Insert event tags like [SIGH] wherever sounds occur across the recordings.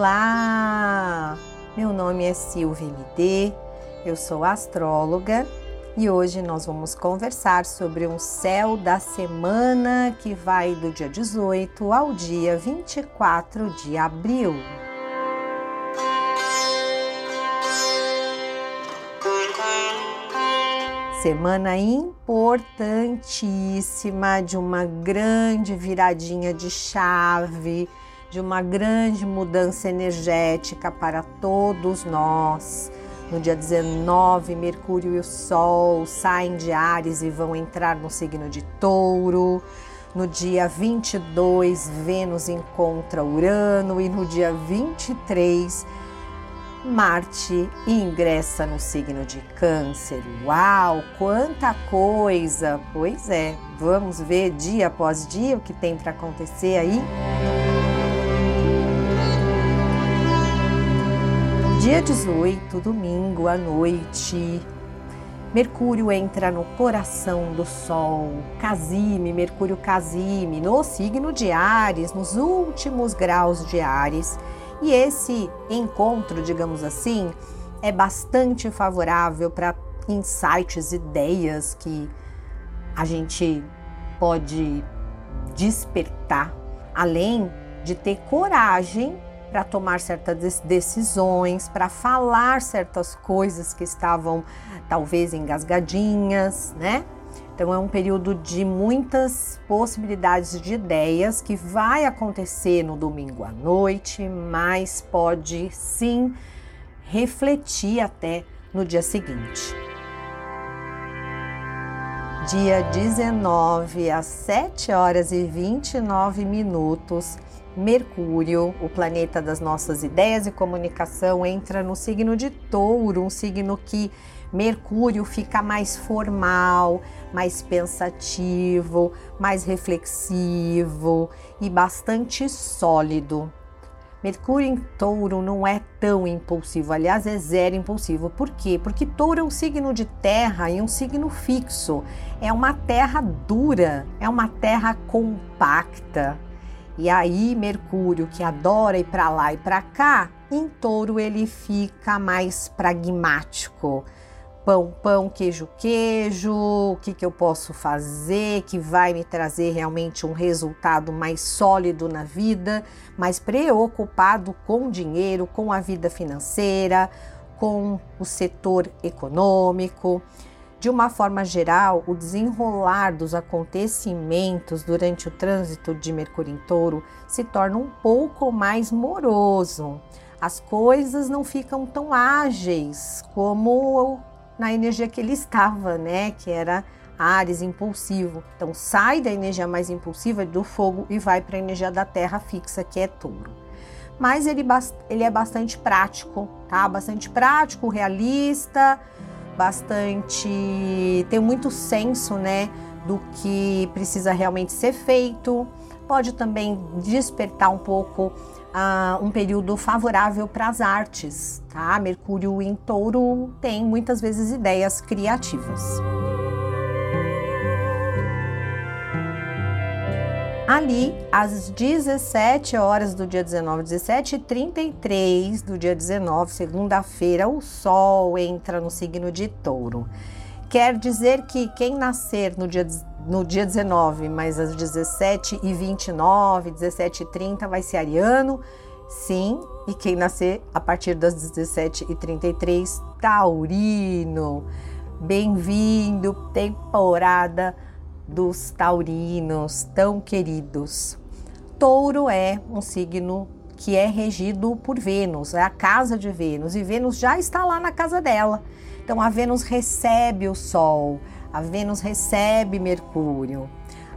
Olá! Meu nome é Silvia MD, eu sou astróloga e hoje nós vamos conversar sobre um céu da semana que vai do dia 18 ao dia 24 de abril. Semana importantíssima de uma grande viradinha de chave, de uma grande mudança energética para todos nós. No dia 19, Mercúrio e o Sol saem de Ares e vão entrar no signo de Touro. No dia 22, Vênus encontra Urano e no dia 23, Marte ingressa no signo de Câncer. Uau, quanta coisa! Pois é, vamos ver dia após dia o que tem para acontecer aí? Dia 18, domingo à noite, Mercúrio entra no coração do Sol, Casime, Mercúrio Casime, no signo de Ares, nos últimos graus de Ares. E esse encontro, digamos assim, é bastante favorável para insights, ideias que a gente pode despertar, além de ter coragem para tomar certas decisões, para falar certas coisas que estavam talvez engasgadinhas, né? Então é um período de muitas possibilidades de ideias que vai acontecer no domingo à noite, mas pode sim refletir até no dia seguinte. Dia 19 às 7 horas e 29 minutos, Mercúrio, o planeta das nossas ideias e comunicação, entra no signo de Touro, um signo que Mercúrio fica mais formal, mais pensativo, mais reflexivo e bastante sólido. Mercúrio em touro não é tão impulsivo, aliás, é zero impulsivo. Por quê? Porque touro é um signo de terra e um signo fixo. É uma terra dura, é uma terra compacta. E aí, Mercúrio, que adora ir para lá e para cá, em touro ele fica mais pragmático pão, pão, queijo, queijo, o que, que eu posso fazer que vai me trazer realmente um resultado mais sólido na vida, mais preocupado com dinheiro, com a vida financeira, com o setor econômico. De uma forma geral, o desenrolar dos acontecimentos durante o trânsito de Mercúrio em Touro se torna um pouco mais moroso. As coisas não ficam tão ágeis como na energia que ele estava, né? Que era Ares impulsivo. Então sai da energia mais impulsiva do fogo e vai para a energia da terra fixa, que é touro. Mas ele, ele é bastante prático, tá? Bastante prático, realista, bastante. tem muito senso, né? Do que precisa realmente ser feito. Pode também despertar um pouco uh, um período favorável para as artes, tá? Mercúrio em touro tem muitas vezes ideias criativas. Ali, às 17 horas do dia 19, 17 e 33 do dia 19, segunda-feira, o Sol entra no signo de touro. Quer dizer que quem nascer no dia, no dia 19, mas às 17 e 29, 17 e 30 vai ser ariano, sim, e quem nascer a partir das 17 e 33, taurino. Bem-vindo, temporada dos taurinos tão queridos. Touro é um signo que é regido por Vênus, é a casa de Vênus, e Vênus já está lá na casa dela. Então a Vênus recebe o Sol, a Vênus recebe Mercúrio.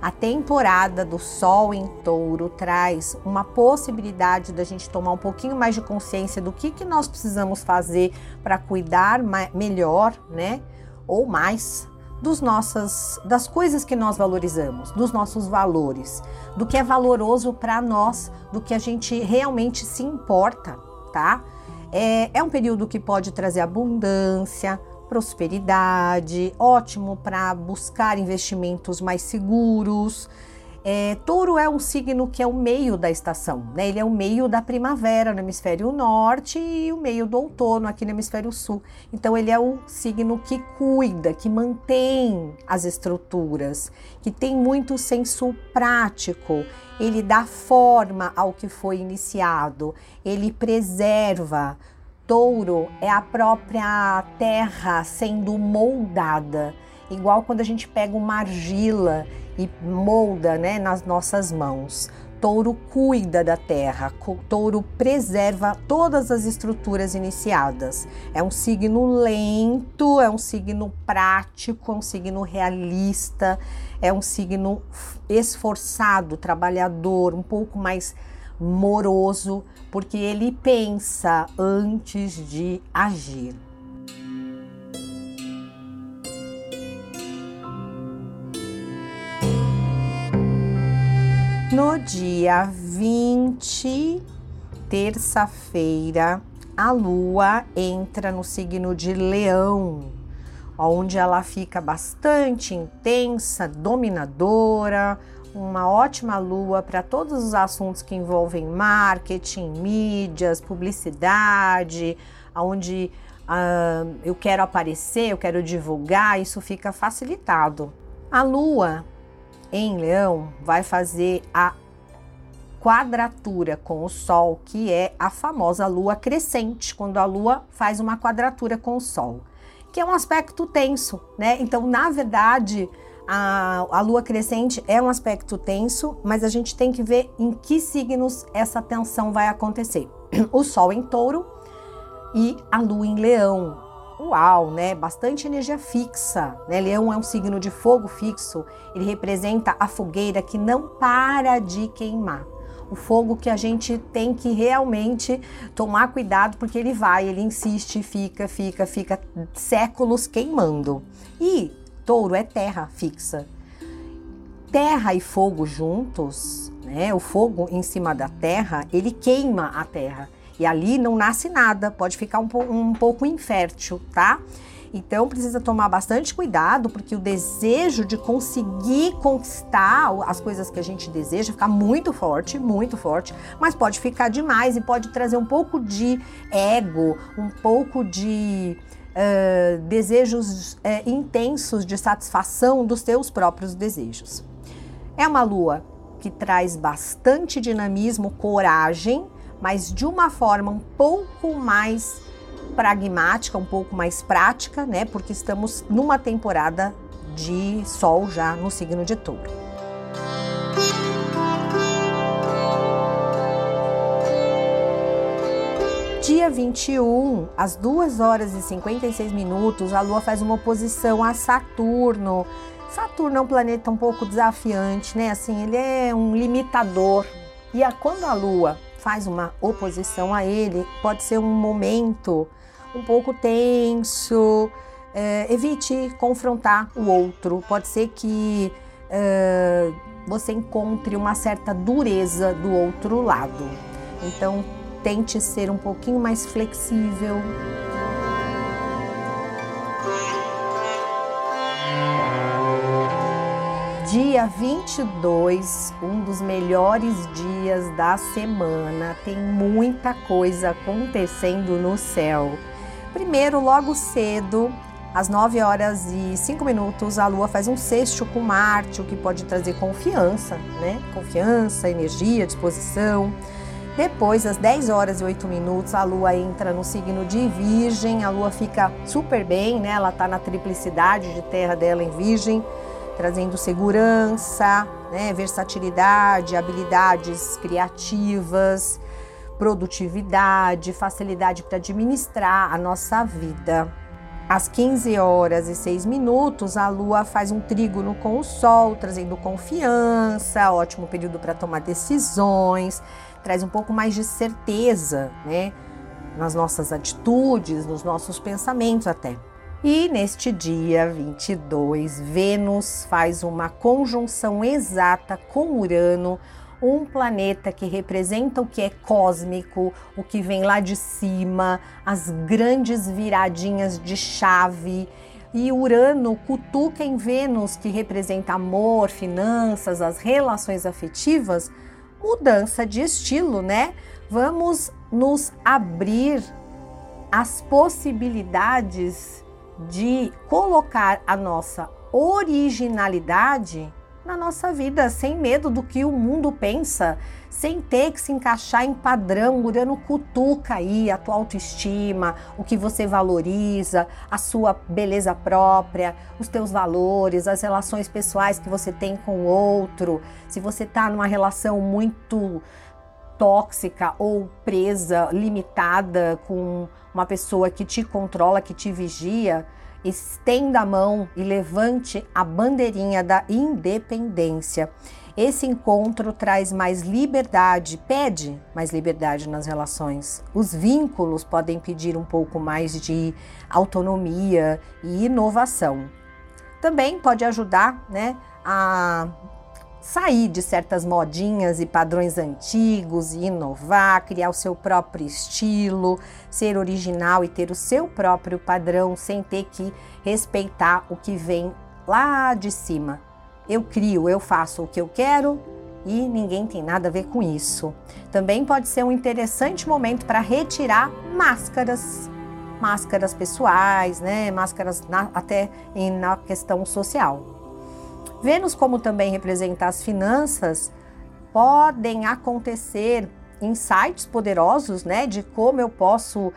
A temporada do Sol em Touro traz uma possibilidade da gente tomar um pouquinho mais de consciência do que, que nós precisamos fazer para cuidar melhor, né? Ou mais dos nossas, das coisas que nós valorizamos, dos nossos valores, do que é valoroso para nós, do que a gente realmente se importa, tá? É, é um período que pode trazer abundância, prosperidade, ótimo para buscar investimentos mais seguros. É, touro é um signo que é o meio da estação, né? Ele é o meio da primavera no hemisfério norte e o meio do outono aqui no hemisfério sul. Então ele é o signo que cuida, que mantém as estruturas, que tem muito senso prático. Ele dá forma ao que foi iniciado, ele preserva. Touro é a própria terra sendo moldada, igual quando a gente pega uma argila e molda né, nas nossas mãos. Touro cuida da terra, touro preserva todas as estruturas iniciadas. É um signo lento, é um signo prático, é um signo realista, é um signo esforçado, trabalhador, um pouco mais moroso, porque ele pensa antes de agir. No dia 20, terça-feira, a lua entra no signo de Leão, onde ela fica bastante intensa, dominadora, uma ótima lua para todos os assuntos que envolvem marketing, mídias, publicidade, onde uh, eu quero aparecer, eu quero divulgar, isso fica facilitado. A lua em Leão vai fazer a quadratura com o Sol, que é a famosa lua crescente, quando a lua faz uma quadratura com o Sol, que é um aspecto tenso, né? Então, na verdade, a, a lua crescente é um aspecto tenso, mas a gente tem que ver em que signos essa tensão vai acontecer. [CLEARS THROAT] O Sol em touro e a lua em leão uau, né? Bastante energia fixa, né? Leão é um signo de fogo fixo, ele representa a fogueira que não para de queimar. O fogo que a gente tem que realmente tomar cuidado porque ele vai, ele insiste, fica, fica, fica séculos queimando. E touro é terra fixa. Terra e fogo juntos, né? O fogo em cima da terra, ele queima a terra. E ali não nasce nada, pode ficar um, um pouco infértil, tá? Então precisa tomar bastante cuidado, porque o desejo de conseguir conquistar as coisas que a gente deseja fica muito forte, muito forte, mas pode ficar demais e pode trazer um pouco de ego, um pouco de uh, desejos uh, intensos de satisfação dos teus próprios desejos. É uma lua que traz bastante dinamismo, coragem mas de uma forma um pouco mais pragmática, um pouco mais prática, né? Porque estamos numa temporada de sol já no signo de touro. Dia 21, às 2 horas e 56 minutos, a Lua faz uma oposição a Saturno. Saturno é um planeta um pouco desafiante, né? Assim, ele é um limitador. E a, quando a Lua faz uma oposição a ele, pode ser um momento um pouco tenso. É, evite confrontar o outro. Pode ser que é, você encontre uma certa dureza do outro lado. Então, tente ser um pouquinho mais flexível. Dia 22, um dos melhores dias da semana, tem muita coisa acontecendo no céu. Primeiro, logo cedo, às 9 horas e 5 minutos, a Lua faz um sexto com Marte, o que pode trazer confiança, né? Confiança, energia, disposição. Depois, às 10 horas e 8 minutos, a Lua entra no signo de Virgem. A Lua fica super bem, né? Ela tá na triplicidade de terra dela em Virgem trazendo segurança, né, versatilidade, habilidades criativas, produtividade, facilidade para administrar a nossa vida. Às 15 horas e 6 minutos, a Lua faz um trígono com o Sol, trazendo confiança, ótimo período para tomar decisões, traz um pouco mais de certeza, né? Nas nossas atitudes, nos nossos pensamentos até. E neste dia 22, Vênus faz uma conjunção exata com Urano, um planeta que representa o que é cósmico, o que vem lá de cima, as grandes viradinhas de chave, e Urano cutuca em Vênus, que representa amor, finanças, as relações afetivas, mudança de estilo, né? Vamos nos abrir às possibilidades de colocar a nossa originalidade na nossa vida, sem medo do que o mundo pensa, sem ter que se encaixar em padrão. Urano cutuca aí a tua autoestima, o que você valoriza, a sua beleza própria, os teus valores, as relações pessoais que você tem com o outro. Se você está numa relação muito tóxica ou presa, limitada com uma pessoa que te controla, que te vigia, estenda a mão e levante a bandeirinha da independência. Esse encontro traz mais liberdade, pede mais liberdade nas relações. Os vínculos podem pedir um pouco mais de autonomia e inovação. Também pode ajudar né, a sair de certas modinhas e padrões antigos e inovar, criar o seu próprio estilo, ser original e ter o seu próprio padrão sem ter que respeitar o que vem lá de cima. Eu crio, eu faço o que eu quero e ninguém tem nada a ver com isso. Também pode ser um interessante momento para retirar máscaras, máscaras pessoais, né? Máscaras na, até em, na questão social. Vênus, como também representa as finanças, podem acontecer insights poderosos, né, de como eu posso uh,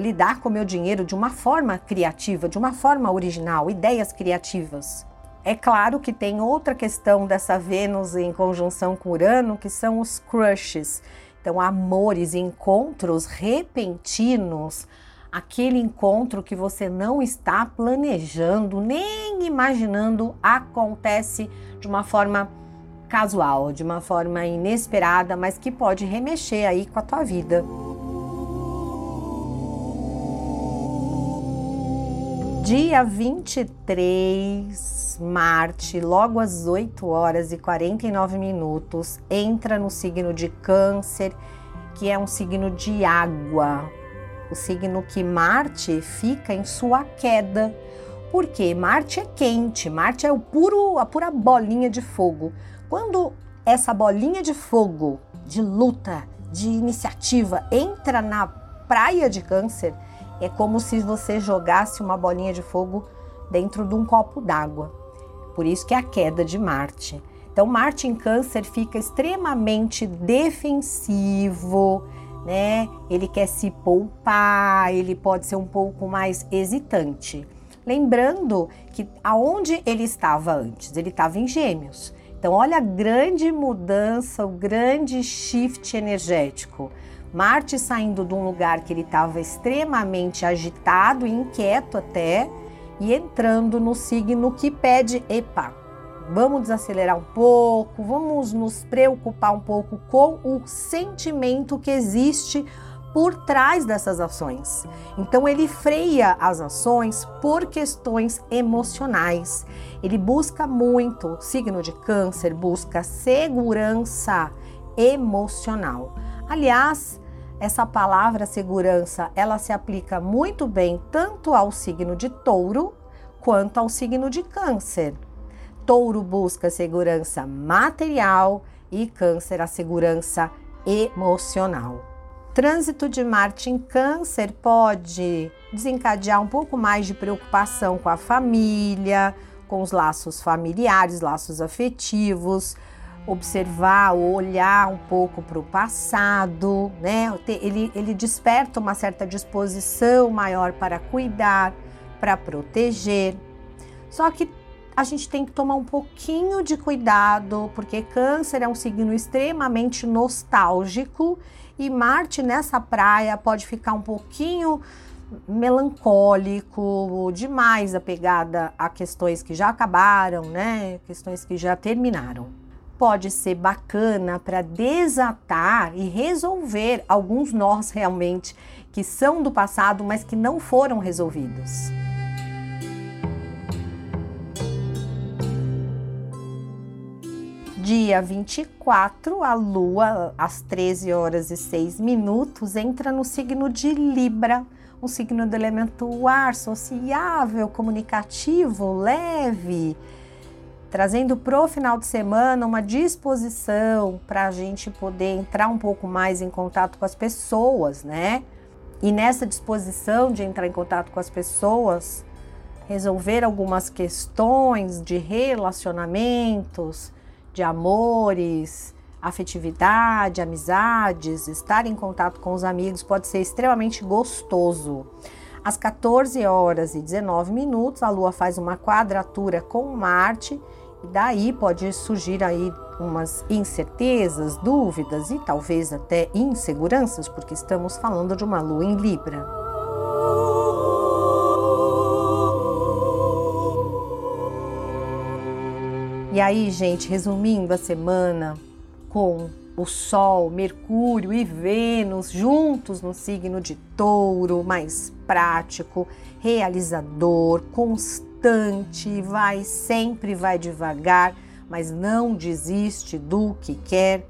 lidar com meu dinheiro de uma forma criativa, de uma forma original, ideias criativas. É claro que tem outra questão dessa Vênus em conjunção com Urano, que são os crushes. Então, amores, encontros repentinos, aquele encontro que você não está planejando, nem imaginando, acontece de uma forma casual, de uma forma inesperada, mas que pode remexer aí com a tua vida. Dia 23, Marte, logo às 8 horas e 49 minutos, entra no signo de Câncer, que é um signo de água, o signo que Marte fica em sua queda. Porque Marte é quente, Marte é o puro, a pura bolinha de fogo. Quando essa bolinha de fogo, de luta, de iniciativa, entra na praia de Câncer, é como se você jogasse uma bolinha de fogo dentro de um copo d'água. Por isso que é a queda de Marte. Então, Marte em Câncer fica extremamente defensivo, né? Ele quer se poupar, ele pode ser um pouco mais hesitante. Lembrando que aonde ele estava antes, ele estava em Gêmeos. Então, olha a grande mudança, o grande shift energético. Marte saindo de um lugar que ele estava extremamente agitado e inquieto até, e entrando no signo que pede, epa, Vamos desacelerar um pouco, vamos nos preocupar um pouco com o sentimento que existe por trás dessas ações. Então ele freia as ações por questões emocionais. Ele busca muito, signo de câncer busca segurança emocional. Aliás, essa palavra segurança, ela se aplica muito bem tanto ao signo de touro quanto ao signo de câncer. Touro busca segurança material e Câncer a segurança emocional. Trânsito de Marte em Câncer pode desencadear um pouco mais de preocupação com a família, com os laços familiares, laços afetivos, observar ou olhar um pouco para o passado, né? Ele, ele desperta uma certa disposição maior para cuidar, para proteger. Só que a gente tem que tomar um pouquinho de cuidado, porque Câncer é um signo extremamente nostálgico e Marte nessa praia pode ficar um pouquinho melancólico, demais apegada a questões que já acabaram, né? Questões que já terminaram. Pode ser bacana para desatar e resolver alguns nós realmente que são do passado, mas que não foram resolvidos. Dia 24, a Lua, às 13 horas e 6 minutos, entra no signo de Libra, um signo do elemento ar, sociável, comunicativo, leve, trazendo para o final de semana uma disposição para a gente poder entrar um pouco mais em contato com as pessoas, né? E nessa disposição de entrar em contato com as pessoas, resolver algumas questões de relacionamentos, de amores, afetividade, amizades, estar em contato com os amigos pode ser extremamente gostoso. Às 14 horas e 19 minutos, a Lua faz uma quadratura com Marte e daí pode surgir aí umas incertezas, dúvidas e talvez até inseguranças, porque estamos falando de uma Lua em Libra. E aí, gente, resumindo a semana, com o Sol, Mercúrio e Vênus juntos no signo de Touro, mais prático, realizador, constante, vai sempre vai devagar, mas não desiste do que quer.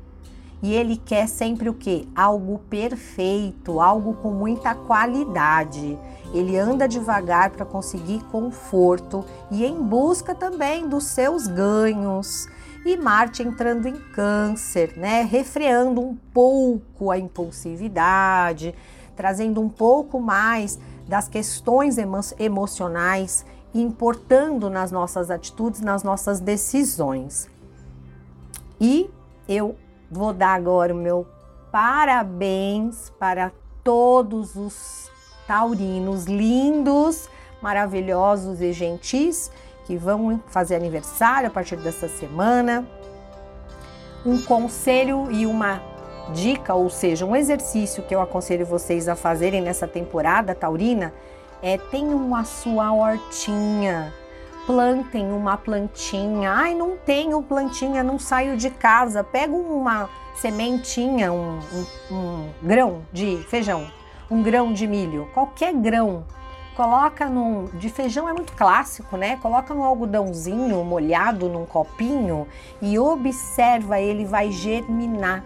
E ele quer sempre o que? Algo perfeito, algo com muita qualidade. Ele anda devagar para conseguir conforto e em busca também dos seus ganhos e Marte entrando em Câncer, né? Refreando um pouco a impulsividade, trazendo um pouco mais das questões emo emocionais, importando nas nossas atitudes, nas nossas decisões. E eu vou dar agora o meu parabéns para todos os taurinos lindos, maravilhosos e gentis que vão fazer aniversário a partir dessa semana. Um conselho e uma dica, ou seja, um exercício que eu aconselho vocês a fazerem nessa temporada taurina é tenham a sua hortinha. Plantem uma plantinha. Ai, não tenho plantinha, não saio de casa. Pega uma sementinha, um, um, um grão de feijão, um grão de milho, qualquer grão coloca num. De feijão é muito clássico, né? Coloca num algodãozinho molhado num copinho e observa, ele vai germinar.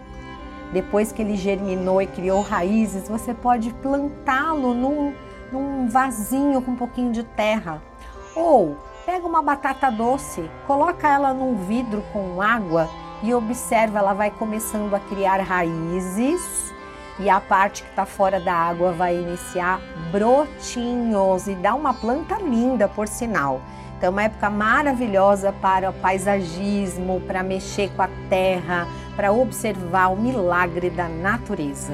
Depois que ele germinou e criou raízes, você pode plantá-lo num, num vasinho com um pouquinho de terra. Ou pega uma batata doce, coloca ela num vidro com água e observa, ela vai começando a criar raízes e a parte que está fora da água vai iniciar brotinhos e dá uma planta linda, por sinal. Então, é uma época maravilhosa para o paisagismo, para mexer com a terra, para observar o milagre da natureza.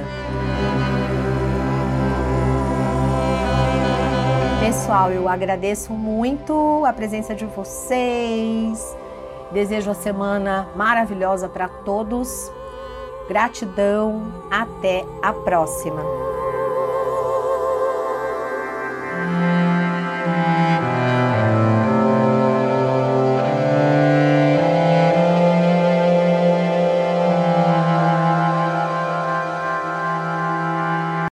Pessoal, eu agradeço muito a presença de vocês. Desejo a semana maravilhosa para todos. Gratidão, até a próxima!